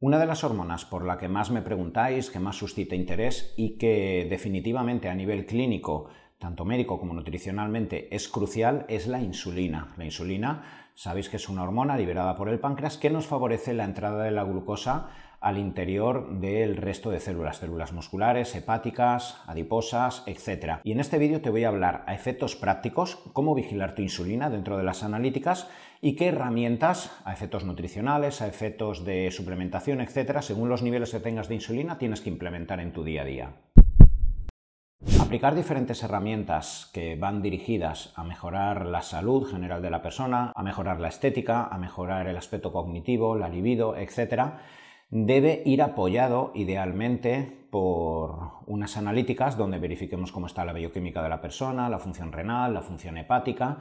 Una de las hormonas por la que más me preguntáis, que más suscita interés y que definitivamente a nivel clínico, tanto médico como nutricionalmente, es crucial, es la insulina. La insulina, sabéis que es una hormona liberada por el páncreas que nos favorece la entrada de la glucosa al interior del resto de células, células musculares, hepáticas, adiposas, etc. Y en este vídeo te voy a hablar a efectos prácticos, cómo vigilar tu insulina dentro de las analíticas y qué herramientas, a efectos nutricionales, a efectos de suplementación, etcétera, según los niveles que tengas de insulina, tienes que implementar en tu día a día. Aplicar diferentes herramientas que van dirigidas a mejorar la salud general de la persona, a mejorar la estética, a mejorar el aspecto cognitivo, la libido, etcétera, debe ir apoyado idealmente por unas analíticas donde verifiquemos cómo está la bioquímica de la persona, la función renal, la función hepática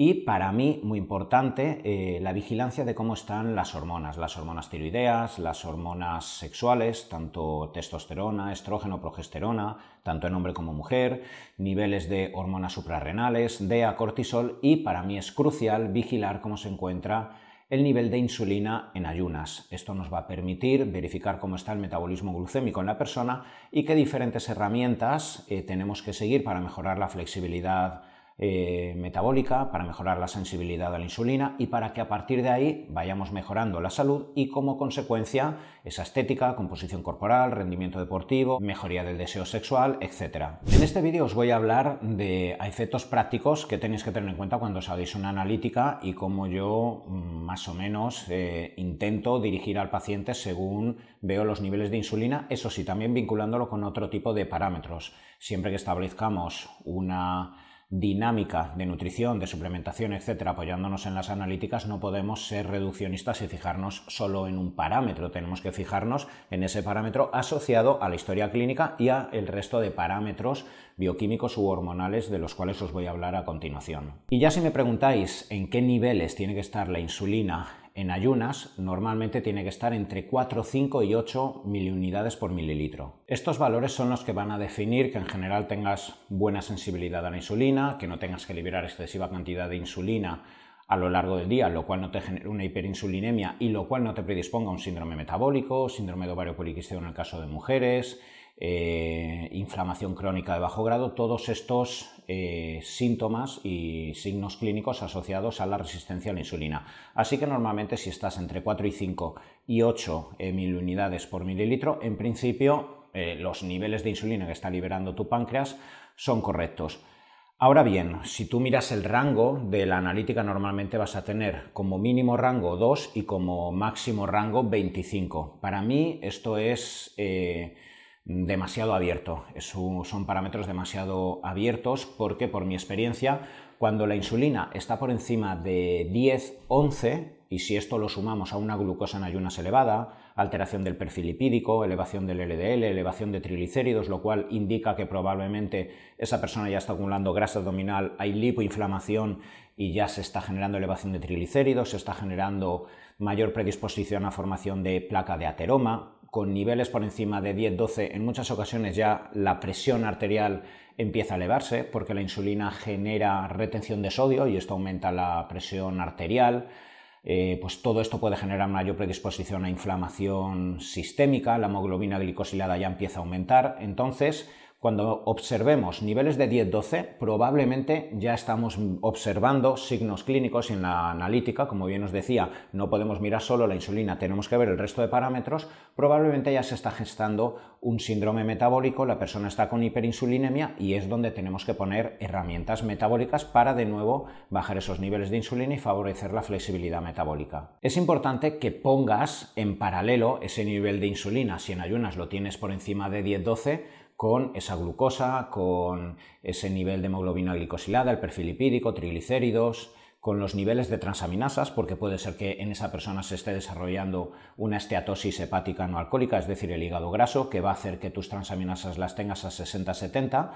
y para mí, muy importante, eh, la vigilancia de cómo están las hormonas, las hormonas tiroideas, las hormonas sexuales, tanto testosterona, estrógeno, progesterona, tanto en hombre como mujer, niveles de hormonas suprarrenales, DEA, cortisol y para mí es crucial vigilar cómo se encuentra el nivel de insulina en ayunas. Esto nos va a permitir verificar cómo está el metabolismo glucémico en la persona y qué diferentes herramientas eh, tenemos que seguir para mejorar la flexibilidad eh, metabólica, para mejorar la sensibilidad a la insulina y para que a partir de ahí vayamos mejorando la salud y como consecuencia esa estética, composición corporal, rendimiento deportivo, mejoría del deseo sexual, etc. En este vídeo os voy a hablar de efectos prácticos que tenéis que tener en cuenta cuando os hagáis una analítica y cómo yo mm, más o menos eh, intento dirigir al paciente según veo los niveles de insulina, eso sí, también vinculándolo con otro tipo de parámetros. Siempre que establezcamos una dinámica de nutrición, de suplementación, etcétera, apoyándonos en las analíticas, no podemos ser reduccionistas y fijarnos solo en un parámetro. Tenemos que fijarnos en ese parámetro asociado a la historia clínica y a el resto de parámetros bioquímicos u hormonales de los cuales os voy a hablar a continuación. Y ya si me preguntáis en qué niveles tiene que estar la insulina en ayunas normalmente tiene que estar entre 4, 5 y 8 miliunidades por mililitro. Estos valores son los que van a definir que en general tengas buena sensibilidad a la insulina, que no tengas que liberar excesiva cantidad de insulina a lo largo del día, lo cual no te genere una hiperinsulinemia y lo cual no te predisponga a un síndrome metabólico, síndrome de ovario poliquístico en el caso de mujeres, eh, inflamación crónica de bajo grado, todos estos eh, síntomas y signos clínicos asociados a la resistencia a la insulina. Así que normalmente si estás entre 4 y 5 y 8 eh, mil unidades por mililitro, en principio los niveles de insulina que está liberando tu páncreas son correctos. Ahora bien, si tú miras el rango de la analítica, normalmente vas a tener como mínimo rango 2 y como máximo rango 25. Para mí esto es demasiado abierto. son parámetros demasiado abiertos porque, por mi experiencia, cuando la insulina está por encima de 10, 11, y si esto lo sumamos a una glucosa en ayunas elevada, alteración del perfil lipídico, elevación del LDL, elevación de triglicéridos, lo cual indica que probablemente esa persona ya está acumulando grasa abdominal, hay lipoinflamación y ya se está generando elevación de triglicéridos, se está generando mayor predisposición a formación de placa de ateroma, con niveles por encima de 10-12, en muchas ocasiones ya la presión arterial empieza a elevarse porque la insulina genera retención de sodio y esto aumenta la presión arterial. Eh, pues todo esto puede generar mayor predisposición a inflamación sistémica, la hemoglobina glicosilada ya empieza a aumentar. Entonces, cuando observemos niveles de 10-12, probablemente ya estamos observando signos clínicos en la analítica, como bien os decía, no podemos mirar solo la insulina, tenemos que ver el resto de parámetros, probablemente ya se está gestando un síndrome metabólico, la persona está con hiperinsulinemia y es donde tenemos que poner herramientas metabólicas para de nuevo bajar esos niveles de insulina y favorecer la flexibilidad metabólica. Es importante que pongas en paralelo ese nivel de insulina, si en ayunas lo tienes por encima de 10-12, con esa glucosa, con ese nivel de hemoglobina glicosilada, el perfil lipídico, triglicéridos, con los niveles de transaminasas, porque puede ser que en esa persona se esté desarrollando una esteatosis hepática no alcohólica, es decir, el hígado graso, que va a hacer que tus transaminasas las tengas a 60-70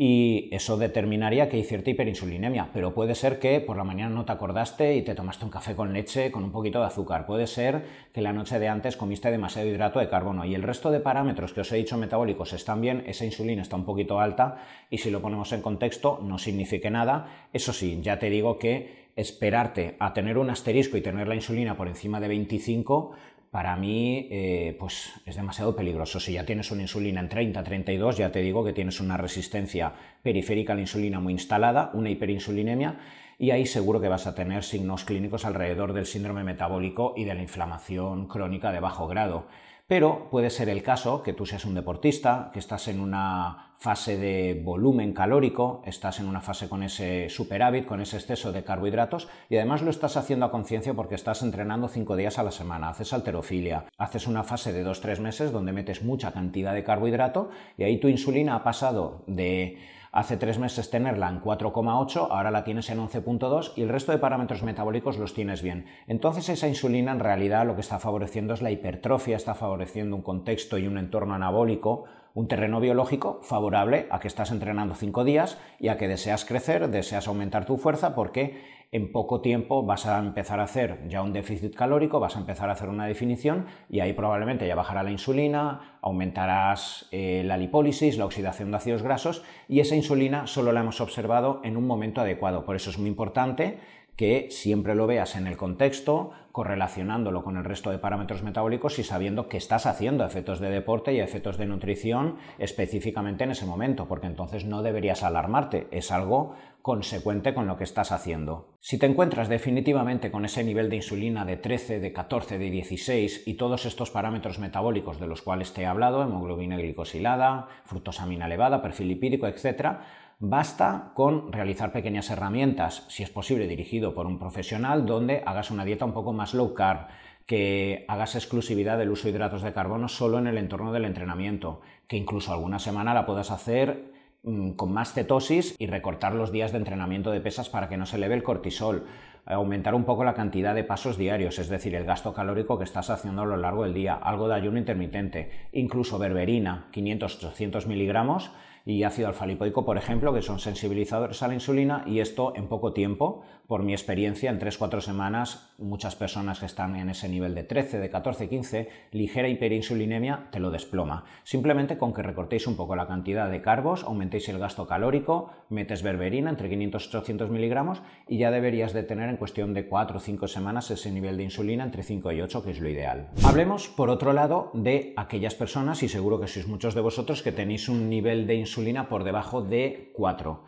y eso determinaría que hay cierta hiperinsulinemia, pero puede ser que por la mañana no te acordaste y te tomaste un café con leche con un poquito de azúcar, puede ser que la noche de antes comiste demasiado hidrato de carbono. Y el resto de parámetros que os he dicho metabólicos están bien, esa insulina está un poquito alta y si lo ponemos en contexto no signifique nada, eso sí, ya te digo que esperarte a tener un asterisco y tener la insulina por encima de 25 para mí eh, pues es demasiado peligroso. Si ya tienes una insulina en 30, 32, ya te digo que tienes una resistencia periférica a la insulina muy instalada, una hiperinsulinemia, y ahí seguro que vas a tener signos clínicos alrededor del síndrome metabólico y de la inflamación crónica de bajo grado. Pero puede ser el caso que tú seas un deportista, que estás en una fase de volumen calórico, estás en una fase con ese superávit, con ese exceso de carbohidratos y además lo estás haciendo a conciencia porque estás entrenando cinco días a la semana, haces alterofilia, haces una fase de 2-3 meses donde metes mucha cantidad de carbohidrato y ahí tu insulina ha pasado de hace tres meses tenerla en 4,8, ahora la tienes en 11,2 y el resto de parámetros metabólicos los tienes bien. Entonces esa insulina en realidad lo que está favoreciendo es la hipertrofia, está favoreciendo un contexto y un entorno anabólico, un terreno biológico favorable a que estás entrenando cinco días y a que deseas crecer, deseas aumentar tu fuerza porque en poco tiempo vas a empezar a hacer ya un déficit calórico, vas a empezar a hacer una definición y ahí probablemente ya bajará la insulina, aumentarás eh, la lipólisis, la oxidación de ácidos grasos y esa insulina solo la hemos observado en un momento adecuado. Por eso es muy importante que siempre lo veas en el contexto, correlacionándolo con el resto de parámetros metabólicos y sabiendo que estás haciendo efectos de deporte y efectos de nutrición específicamente en ese momento, porque entonces no deberías alarmarte, es algo consecuente con lo que estás haciendo. Si te encuentras definitivamente con ese nivel de insulina de 13, de 14, de 16 y todos estos parámetros metabólicos de los cuales te he hablado, hemoglobina glicosilada, fructosamina elevada, perfil lipídico, etc., Basta con realizar pequeñas herramientas, si es posible dirigido por un profesional, donde hagas una dieta un poco más low carb, que hagas exclusividad del uso de hidratos de carbono solo en el entorno del entrenamiento, que incluso alguna semana la puedas hacer mm, con más cetosis y recortar los días de entrenamiento de pesas para que no se eleve el cortisol, aumentar un poco la cantidad de pasos diarios, es decir, el gasto calórico que estás haciendo a lo largo del día, algo de ayuno intermitente, incluso berberina, 500-800 miligramos, y ácido alfa-lipoico, por ejemplo, que son sensibilizadores a la insulina y esto en poco tiempo, por mi experiencia, en 3-4 semanas, muchas personas que están en ese nivel de 13, de 14, 15, ligera hiperinsulinemia, te lo desploma. Simplemente con que recortéis un poco la cantidad de carbos, aumentéis el gasto calórico, metes berberina entre 500 y 800 miligramos y ya deberías de tener en cuestión de 4 o 5 semanas ese nivel de insulina entre 5 y 8, que es lo ideal. Hablemos, por otro lado, de aquellas personas, y seguro que sois muchos de vosotros, que tenéis un nivel de insulina por debajo de 4.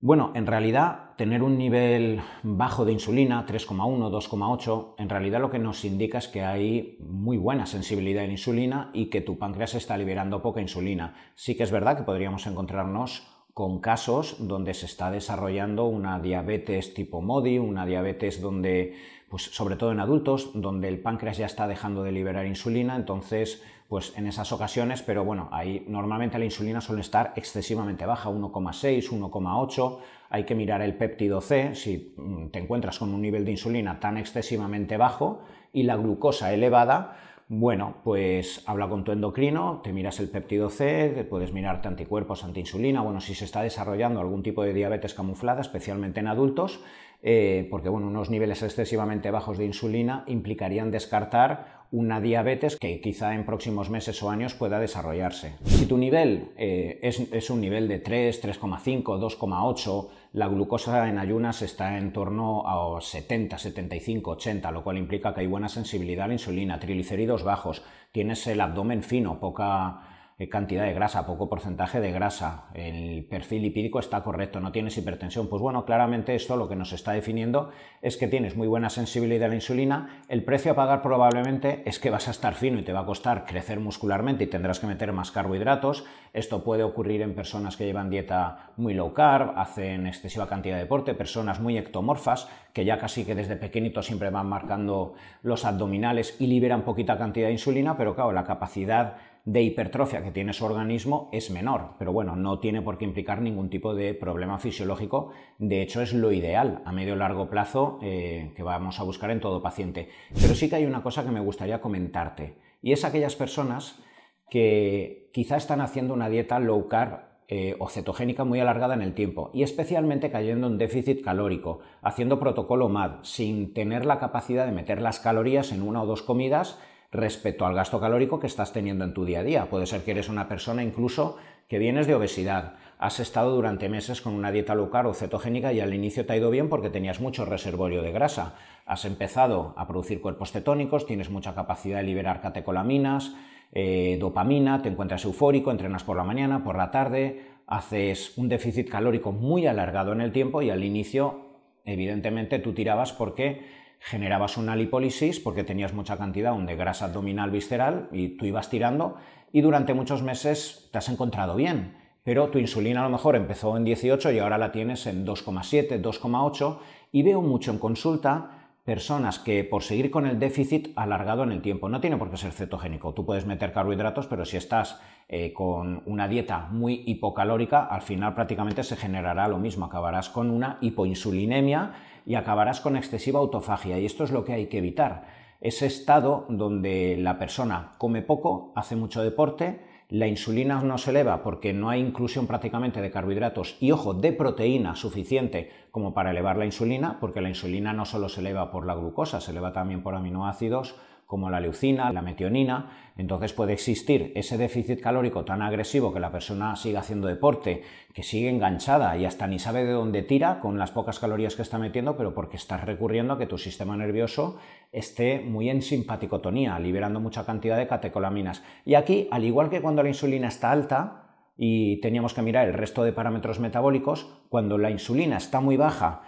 Bueno, en realidad tener un nivel bajo de insulina, 3,1, 2,8, en realidad lo que nos indica es que hay muy buena sensibilidad en insulina y que tu páncreas está liberando poca insulina. Sí que es verdad que podríamos encontrarnos con casos donde se está desarrollando una diabetes tipo MODI, una diabetes donde, pues sobre todo en adultos, donde el páncreas ya está dejando de liberar insulina, entonces pues en esas ocasiones, pero bueno, ahí normalmente la insulina suele estar excesivamente baja, 1,6, 1,8. Hay que mirar el péptido C, si mm, te encuentras con un nivel de insulina tan excesivamente bajo y la glucosa elevada, bueno, pues habla con tu endocrino, te miras el péptido C, puedes mirarte anticuerpos, antiinsulina, bueno, si se está desarrollando algún tipo de diabetes camuflada, especialmente en adultos, eh, porque bueno, unos niveles excesivamente bajos de insulina implicarían descartar una diabetes que quizá en próximos meses o años pueda desarrollarse. Si tu nivel eh, es, un nivel de 3, 3,5, 2,8, la glucosa en ayunas está en torno a 70, 75, 80, lo cual implica que hay buena sensibilidad a la insulina, triglicéridos bajos, tienes el abdomen fino, poca cantidad de grasa, poco porcentaje de grasa, el perfil lipídico está correcto, no tienes hipertensión. Pues bueno, claramente esto lo que nos está definiendo es que tienes muy buena sensibilidad a la insulina, el precio a pagar probablemente es que vas a estar fino y te va a costar crecer muscularmente y tendrás que meter más carbohidratos. Esto puede ocurrir en personas que llevan dieta muy low carb, hacen excesiva cantidad de deporte, personas muy ectomorfas que ya casi que desde pequeñitos siempre van marcando los abdominales y liberan poquita cantidad de insulina, pero claro, la capacidad de hipertrofia que tiene su organismo es menor, pero bueno, no tiene por qué implicar ningún tipo de problema fisiológico, de hecho es lo ideal a medio largo plazo eh, que vamos a buscar en todo paciente. Pero sí que hay una cosa que me gustaría comentarte, y es aquellas personas que quizá están haciendo una dieta low carb eh, o cetogénica muy alargada en el tiempo y especialmente cayendo en déficit calórico, haciendo protocolo MAD, sin tener la capacidad de meter las calorías en una o dos comidas respecto al gasto calórico que estás teniendo en tu día a día. Puede ser que eres una persona incluso que vienes de obesidad, has estado durante meses con una dieta low o cetogénica y al inicio te ha ido bien porque tenías mucho reservorio de grasa. Has empezado a producir cuerpos cetónicos, tienes mucha capacidad de liberar catecolaminas, eh, dopamina, te encuentras eufórico, entrenas por la mañana, por la tarde, haces un déficit calórico muy alargado en el tiempo y al inicio, evidentemente, tú tirabas porque generabas una lipólisis porque tenías mucha cantidad de grasa abdominal visceral y tú ibas tirando y durante muchos meses te has encontrado bien, pero tu insulina a lo mejor empezó en 18 y ahora la tienes en 2,7, 2,8 y veo mucho en consulta personas que por seguir con el déficit alargado en el tiempo, no tiene por qué ser cetogénico, tú puedes meter carbohidratos, pero si estás eh, con una dieta muy hipocalórica, al final prácticamente se generará lo mismo, acabarás con una hipoinsulinemia y acabarás con excesiva autofagia y esto es lo que hay que evitar, ese estado donde la persona come poco, hace mucho deporte, la insulina no se eleva porque no hay inclusión prácticamente de carbohidratos y, ojo, de proteína suficiente como para elevar la insulina, porque la insulina no solo se eleva por la glucosa, se eleva también por aminoácidos como la leucina, la metionina, entonces puede existir ese déficit calórico tan agresivo que la persona sigue haciendo deporte, que sigue enganchada y hasta ni sabe de dónde tira con las pocas calorías que está metiendo, pero porque estás recurriendo a que tu sistema nervioso esté muy en simpaticotonía, liberando mucha cantidad de catecolaminas. Y aquí, al igual que cuando la insulina está alta, y teníamos que mirar el resto de parámetros metabólicos, cuando la insulina está muy baja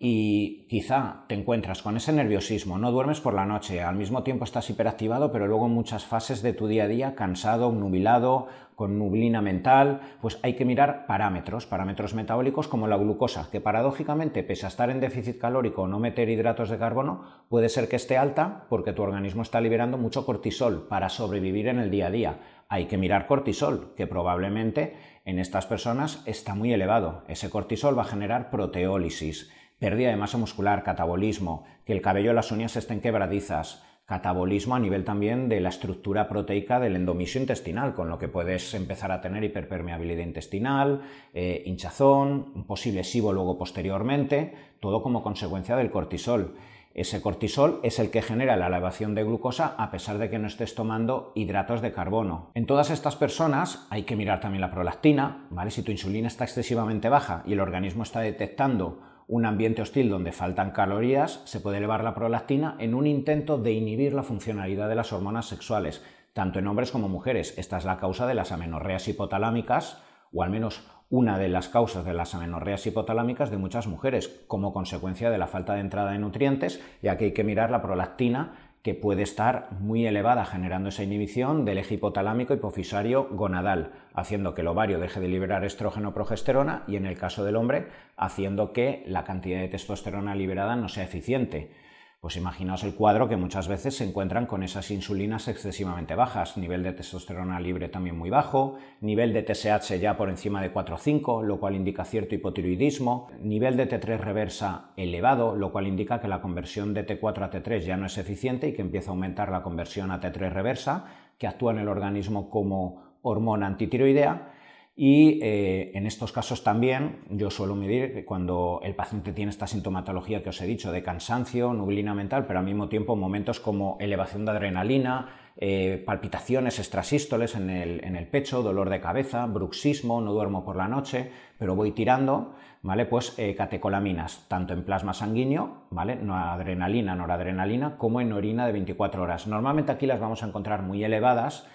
y quizá te encuentras con ese nerviosismo, no duermes por la noche, al mismo tiempo estás hiperactivado, pero luego en muchas fases de tu día a día, cansado, nubilado, con nublina mental, pues hay que mirar parámetros, parámetros metabólicos como la glucosa, que paradójicamente, pese a estar en déficit calórico o no meter hidratos de carbono, puede ser que esté alta porque tu organismo está liberando mucho cortisol para sobrevivir en el día a día. Hay que mirar cortisol, que probablemente en estas personas está muy elevado. Ese cortisol va a generar proteólisis pérdida de masa muscular, catabolismo, que el cabello de las uñas estén quebradizas, catabolismo a nivel también de la estructura proteica del endomisio intestinal, con lo que puedes empezar a tener hiperpermeabilidad intestinal, eh, hinchazón, un posible SIBO luego posteriormente, todo como consecuencia del cortisol. Ese cortisol es el que genera la elevación de glucosa a pesar de que no estés tomando hidratos de carbono. En todas estas personas hay que mirar también la prolactina, ¿vale? Si tu insulina está excesivamente baja y el organismo está detectando un ambiente hostil donde faltan calorías, se puede elevar la prolactina en un intento de inhibir la funcionalidad de las hormonas sexuales, tanto en hombres como mujeres. Esta es la causa de las amenorreas hipotalámicas, o al menos una de las causas de las amenorreas hipotalámicas de muchas mujeres, como consecuencia de la falta de entrada de nutrientes, ya que hay que mirar la prolactina que puede estar muy elevada generando esa inhibición del eje hipotalámico hipofisario gonadal, haciendo que el ovario deje de liberar estrógeno progesterona y en el caso del hombre haciendo que la cantidad de testosterona liberada no sea eficiente. Pues imaginaos el cuadro que muchas veces se encuentran con esas insulinas excesivamente bajas, nivel de testosterona libre también muy bajo, nivel de TSH ya por encima de 4 o 5, lo cual indica cierto hipotiroidismo, nivel de T3 reversa elevado, lo cual indica que la conversión de T4 a T3 ya no es eficiente y que empieza a aumentar la conversión a T3 reversa, que actúa en el organismo como hormona antitiroidea y eh, en estos casos también yo suelo medir cuando el paciente tiene esta sintomatología que os he dicho de cansancio, nublina mental, pero al mismo tiempo momentos como elevación de adrenalina, eh, palpitaciones extrasístoles en el, en el, pecho, dolor de cabeza, bruxismo, no duermo por la noche, pero voy tirando, ¿vale? Pues eh, catecolaminas, tanto en plasma sanguíneo, ¿vale? No adrenalina, noradrenalina, como en orina de 24 horas. Normalmente aquí las vamos a encontrar muy elevadas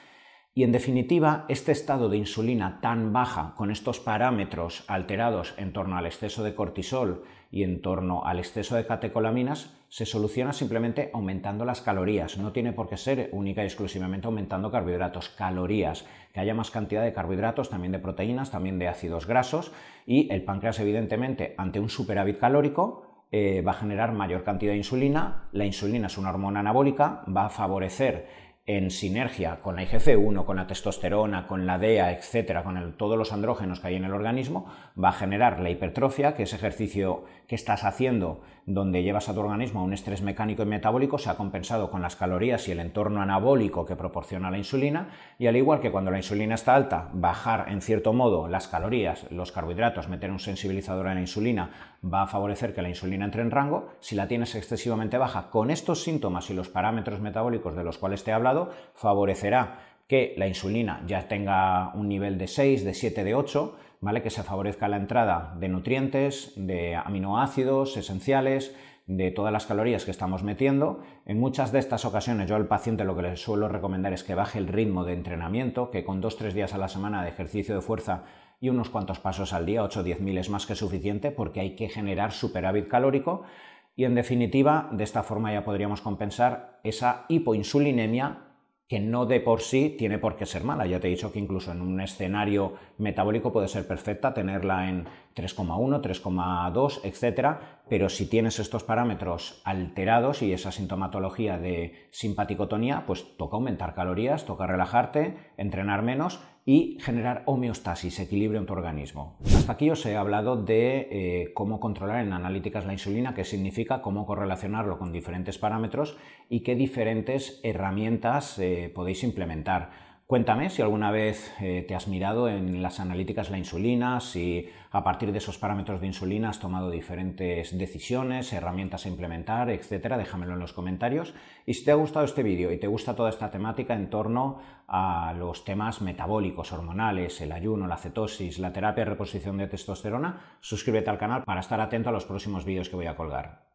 y en definitiva, este estado de insulina tan baja, con estos parámetros alterados en torno al exceso de cortisol y en torno al exceso de catecolaminas, se soluciona simplemente aumentando las calorías. No tiene por qué ser única y exclusivamente aumentando carbohidratos, calorías, que haya más cantidad de carbohidratos, también de proteínas, también de ácidos grasos y el páncreas evidentemente ante un superávit calórico eh, va a generar mayor cantidad de insulina. La insulina es una hormona anabólica, va a favorecer en sinergia con la IGF-1, con la testosterona, con la DEA, etcétera, con todos los andrógenos que hay en el organismo, va a generar la hipertrofia, que es ejercicio que estás haciendo donde llevas a tu organismo a un estrés mecánico y metabólico, se ha compensado con las calorías y el entorno anabólico que proporciona la insulina, y al igual que cuando la insulina está alta, bajar en cierto modo las calorías, los carbohidratos, meter un sensibilizador en la insulina, va a favorecer que la insulina entre en rango. Si la tienes excesivamente baja, con estos síntomas y los parámetros metabólicos de los cuales te he hablado, favorecerá que la insulina ya tenga un nivel de 6, de 7, de 8, ¿vale? Que se favorezca la entrada de nutrientes, de aminoácidos esenciales, de todas las calorías que estamos metiendo. En muchas de estas ocasiones yo al paciente lo que le suelo recomendar es que baje el ritmo de entrenamiento, que con 2-3 días a la semana de ejercicio de fuerza y unos cuantos pasos al día, 8 o 10 mil es más que suficiente porque hay que generar superávit calórico y en definitiva de esta forma ya podríamos compensar esa hipoinsulinemia que no de por sí tiene por qué ser mala. Ya te he dicho que incluso en un escenario metabólico puede ser perfecta tenerla en 3,1, 3,2, etcétera, pero si tienes estos parámetros alterados y esa sintomatología de simpaticotonía, pues toca aumentar calorías, toca relajarte, entrenar menos y generar homeostasis, equilibrio en tu organismo. Hasta aquí os he hablado de eh, cómo controlar en analíticas la insulina, qué significa, cómo correlacionarlo con diferentes parámetros y qué diferentes herramientas eh, podéis implementar. Cuéntame si alguna vez eh, te has mirado en las analíticas la insulina, si a partir de esos parámetros de insulina has tomado diferentes decisiones, herramientas a implementar, etcétera. Déjamelo en los comentarios. Y si te ha gustado este vídeo y te gusta toda esta temática en torno a los temas metabólicos, hormonales, el ayuno, la cetosis, la terapia de reposición de testosterona, suscríbete al canal para estar atento a los próximos vídeos que voy a colgar.